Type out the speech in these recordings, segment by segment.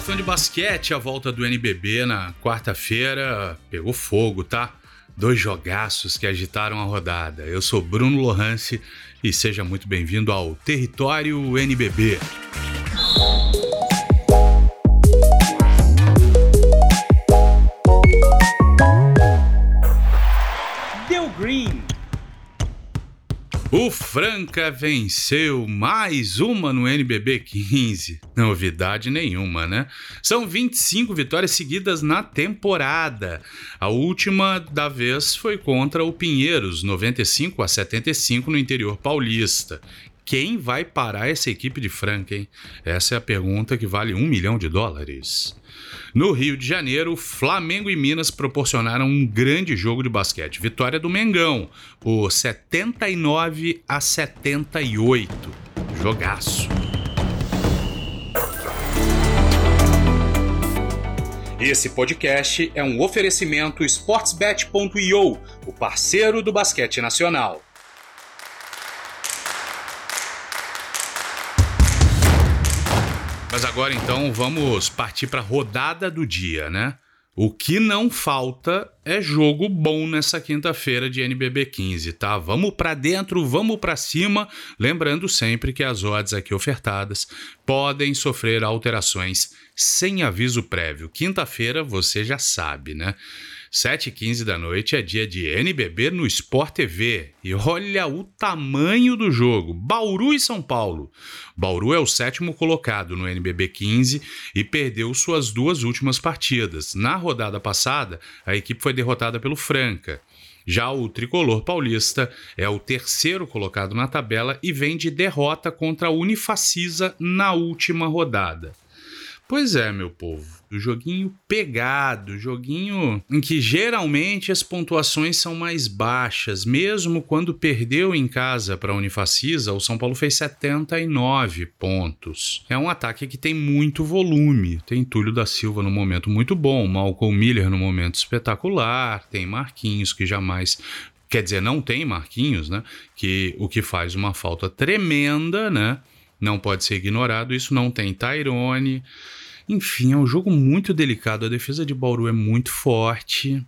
Fã de basquete, a volta do NBB na quarta-feira pegou fogo, tá? Dois jogaços que agitaram a rodada. Eu sou Bruno Lohance e seja muito bem-vindo ao Território NBB. O Franca venceu mais uma no NBB 15. Novidade nenhuma, né? São 25 vitórias seguidas na temporada. A última da vez foi contra o Pinheiros, 95 a 75 no interior paulista. Quem vai parar essa equipe de Franca, hein? Essa é a pergunta que vale um milhão de dólares. No Rio de Janeiro, Flamengo e Minas proporcionaram um grande jogo de basquete. Vitória do Mengão, por 79 a 78. Jogaço. Esse podcast é um oferecimento sportsbet.io, o parceiro do basquete nacional. Mas agora então vamos partir para a rodada do dia, né? O que não falta é jogo bom nessa quinta-feira de NBB 15, tá? Vamos para dentro, vamos para cima, lembrando sempre que as odds aqui ofertadas podem sofrer alterações sem aviso prévio. Quinta-feira você já sabe, né? 7h15 da noite é dia de NBB no Sport TV. E olha o tamanho do jogo: Bauru e São Paulo. Bauru é o sétimo colocado no NBB 15 e perdeu suas duas últimas partidas. Na rodada passada, a equipe foi derrotada pelo Franca. Já o tricolor paulista é o terceiro colocado na tabela e vem de derrota contra a Unifacisa na última rodada. Pois é, meu povo. O joguinho pegado, joguinho em que geralmente as pontuações são mais baixas, mesmo quando perdeu em casa para a Unifacisa, o São Paulo fez 79 pontos. É um ataque que tem muito volume. Tem Túlio da Silva no momento muito bom, Malcolm Miller no momento espetacular, tem Marquinhos que jamais quer dizer, não tem Marquinhos, né? Que o que faz uma falta tremenda, né? Não pode ser ignorado. Isso não tem Tyrone. Enfim, é um jogo muito delicado. A defesa de Bauru é muito forte,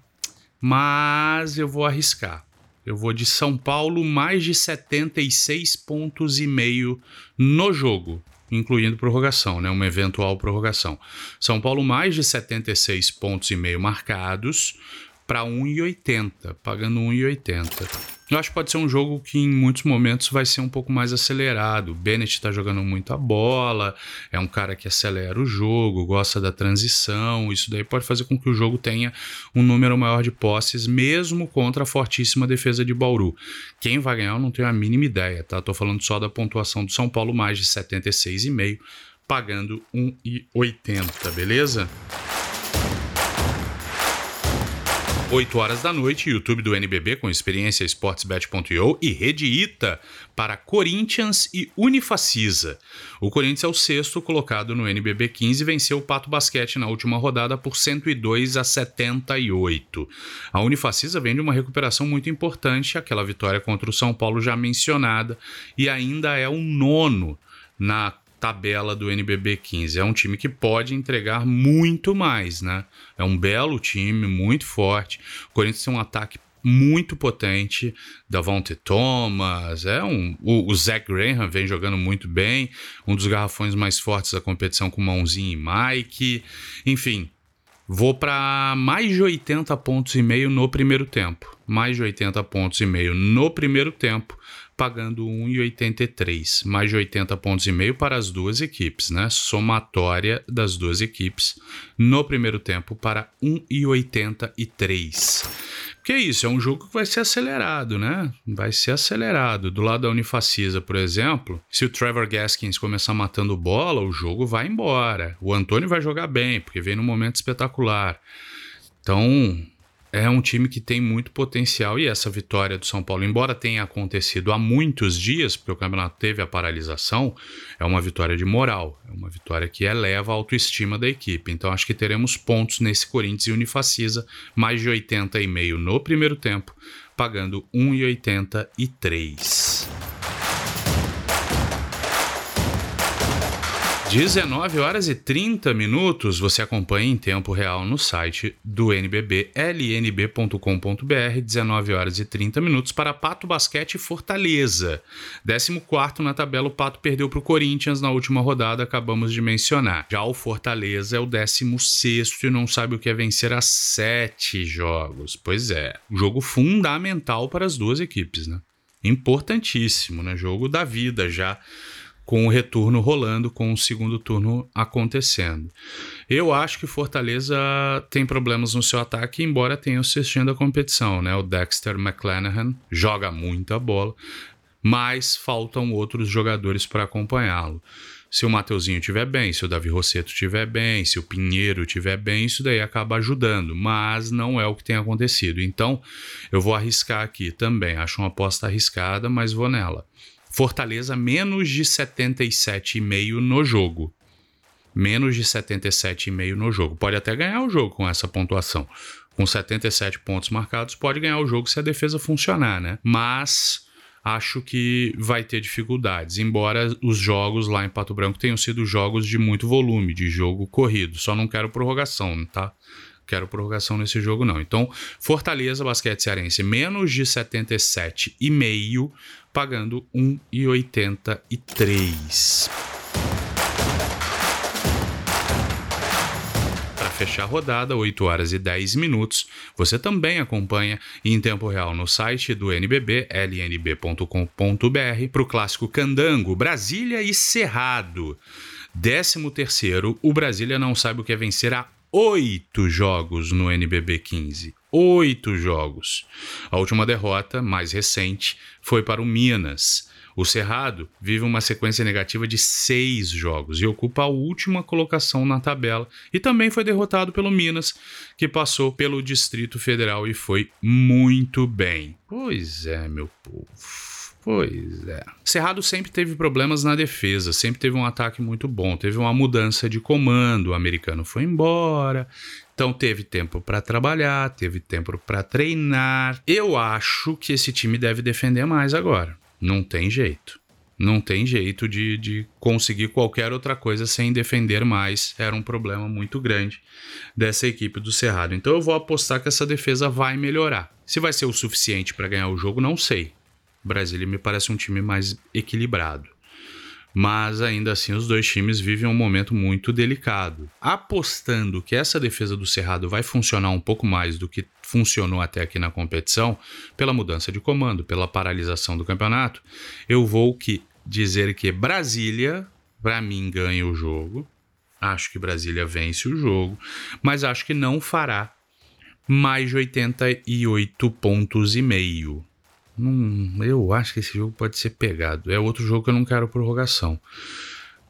mas eu vou arriscar. Eu vou de São Paulo mais de 76 pontos e meio no jogo, incluindo prorrogação, né? Uma eventual prorrogação. São Paulo mais de 76 pontos e meio marcados para 1,80, pagando 1,80. Eu acho que pode ser um jogo que em muitos momentos vai ser um pouco mais acelerado. O Bennett está jogando muita bola, é um cara que acelera o jogo, gosta da transição. Isso daí pode fazer com que o jogo tenha um número maior de posses, mesmo contra a fortíssima defesa de Bauru. Quem vai ganhar eu não tenho a mínima ideia, tá? Tô falando só da pontuação do São Paulo, mais de 76,5, pagando 1,80, beleza? 8 horas da noite, YouTube do NBB com experiência sportsbet.io e Rede Ita para Corinthians e Unifacisa. O Corinthians é o sexto colocado no NBB 15 e venceu o Pato Basquete na última rodada por 102 a 78. A Unifacisa vem de uma recuperação muito importante, aquela vitória contra o São Paulo já mencionada, e ainda é o nono na tabela do NBB 15. É um time que pode entregar muito mais, né? É um belo time, muito forte. O Corinthians tem um ataque muito potente, Davante Thomas, é um, o, o Zach Graham vem jogando muito bem, um dos garrafões mais fortes da competição com Mãozinho e Mike, enfim, vou para mais de 80 pontos e meio no primeiro tempo, mais de 80 pontos e meio no primeiro tempo, pagando 1,83, mais de 80 pontos e meio para as duas equipes, né? Somatória das duas equipes no primeiro tempo para 1,83. Que é isso, é um jogo que vai ser acelerado, né? Vai ser acelerado. Do lado da Unifacisa, por exemplo, se o Trevor Gaskins começar matando bola, o jogo vai embora. O Antônio vai jogar bem, porque vem num momento espetacular. Então, é um time que tem muito potencial e essa vitória do São Paulo, embora tenha acontecido há muitos dias, porque o campeonato teve a paralisação, é uma vitória de moral, é uma vitória que eleva a autoestima da equipe. Então acho que teremos pontos nesse Corinthians e Unifacisa, mais de 80,5 no primeiro tempo, pagando 1,83. 19 horas e 30 minutos você acompanha em tempo real no site do NBB, lnb.com.br, 19 horas e 30 minutos para Pato Basquete Fortaleza. 14 na tabela, o Pato perdeu para o Corinthians na última rodada, acabamos de mencionar. Já o Fortaleza é o 16 e não sabe o que é vencer a sete jogos. Pois é, jogo fundamental para as duas equipes, né? Importantíssimo, né? Jogo da vida já com o retorno rolando, com o segundo turno acontecendo. Eu acho que Fortaleza tem problemas no seu ataque, embora tenha assistindo a competição, né? O Dexter McClanahan joga muita bola, mas faltam outros jogadores para acompanhá-lo. Se o Mateuzinho estiver bem, se o Davi Rosseto estiver bem, se o Pinheiro estiver bem, isso daí acaba ajudando, mas não é o que tem acontecido. Então, eu vou arriscar aqui também. Acho uma aposta arriscada, mas vou nela. Fortaleza menos de 77,5 no jogo. Menos de 77,5 no jogo. Pode até ganhar o jogo com essa pontuação. Com 77 pontos marcados, pode ganhar o jogo se a defesa funcionar, né? Mas acho que vai ter dificuldades, embora os jogos lá em Pato Branco tenham sido jogos de muito volume, de jogo corrido. Só não quero prorrogação, tá? Quero prorrogação nesse jogo, não. Então, Fortaleza, basquete cearense, menos de 77,5 pagando 1,83. Para fechar a rodada, 8 horas e 10 minutos, você também acompanha em tempo real no site do NBB, lnb.com.br, para o clássico Candango, Brasília e Cerrado. 13 terceiro, o Brasília não sabe o que é vencer a oito jogos no NBB 15 oito jogos. A última derrota, mais recente, foi para o Minas. O Cerrado vive uma sequência negativa de seis jogos e ocupa a última colocação na tabela. E também foi derrotado pelo Minas, que passou pelo Distrito Federal e foi muito bem. Pois é, meu povo. Pois é. Cerrado sempre teve problemas na defesa, sempre teve um ataque muito bom, teve uma mudança de comando, o americano foi embora, então teve tempo para trabalhar, teve tempo para treinar. Eu acho que esse time deve defender mais agora. Não tem jeito. Não tem jeito de, de conseguir qualquer outra coisa sem defender mais. Era um problema muito grande dessa equipe do Cerrado. Então eu vou apostar que essa defesa vai melhorar. Se vai ser o suficiente para ganhar o jogo, não sei. Brasília me parece um time mais equilibrado. Mas ainda assim, os dois times vivem um momento muito delicado. Apostando que essa defesa do Cerrado vai funcionar um pouco mais do que funcionou até aqui na competição, pela mudança de comando, pela paralisação do campeonato, eu vou que dizer que Brasília, para mim, ganha o jogo. Acho que Brasília vence o jogo, mas acho que não fará mais de 88 pontos e meio. Não, eu acho que esse jogo pode ser pegado. É outro jogo que eu não quero prorrogação.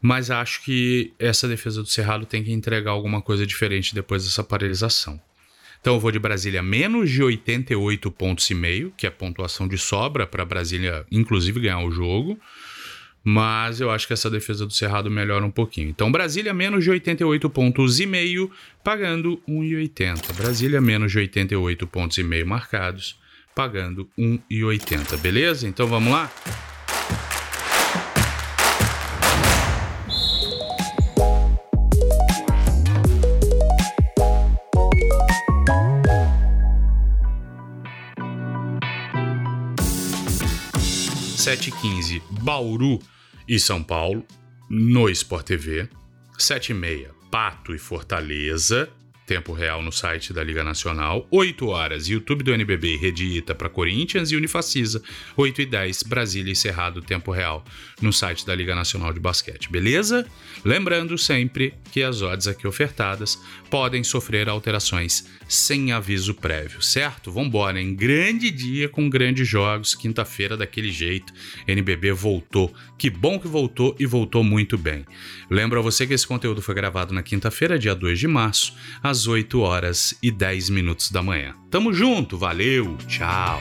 Mas acho que essa defesa do Cerrado tem que entregar alguma coisa diferente depois dessa paralisação. Então eu vou de Brasília menos de 88 pontos e meio, que é pontuação de sobra para Brasília, inclusive, ganhar o jogo. Mas eu acho que essa defesa do Cerrado melhora um pouquinho. Então, Brasília menos de 88 pontos e meio, pagando 1,80. Brasília menos de 88 pontos e meio marcados, pagando 1,80, beleza? Então vamos lá? Sete quinze Bauru e São Paulo no Sport TV. Sete e meia Pato e Fortaleza tempo real no site da Liga Nacional, 8 horas, YouTube do NBB Rede Ita para Corinthians e Unifacisa, 8 e 10, Brasília e Cerrado, tempo real, no site da Liga Nacional de Basquete, beleza? Lembrando sempre que as odds aqui ofertadas podem sofrer alterações sem aviso prévio, certo? Vambora, em grande dia com grandes jogos, quinta-feira daquele jeito, NBB voltou, que bom que voltou e voltou muito bem. Lembro a você que esse conteúdo foi gravado na quinta-feira, dia 2 de março, às 8 horas e 10 minutos da manhã. Tamo junto, valeu, tchau!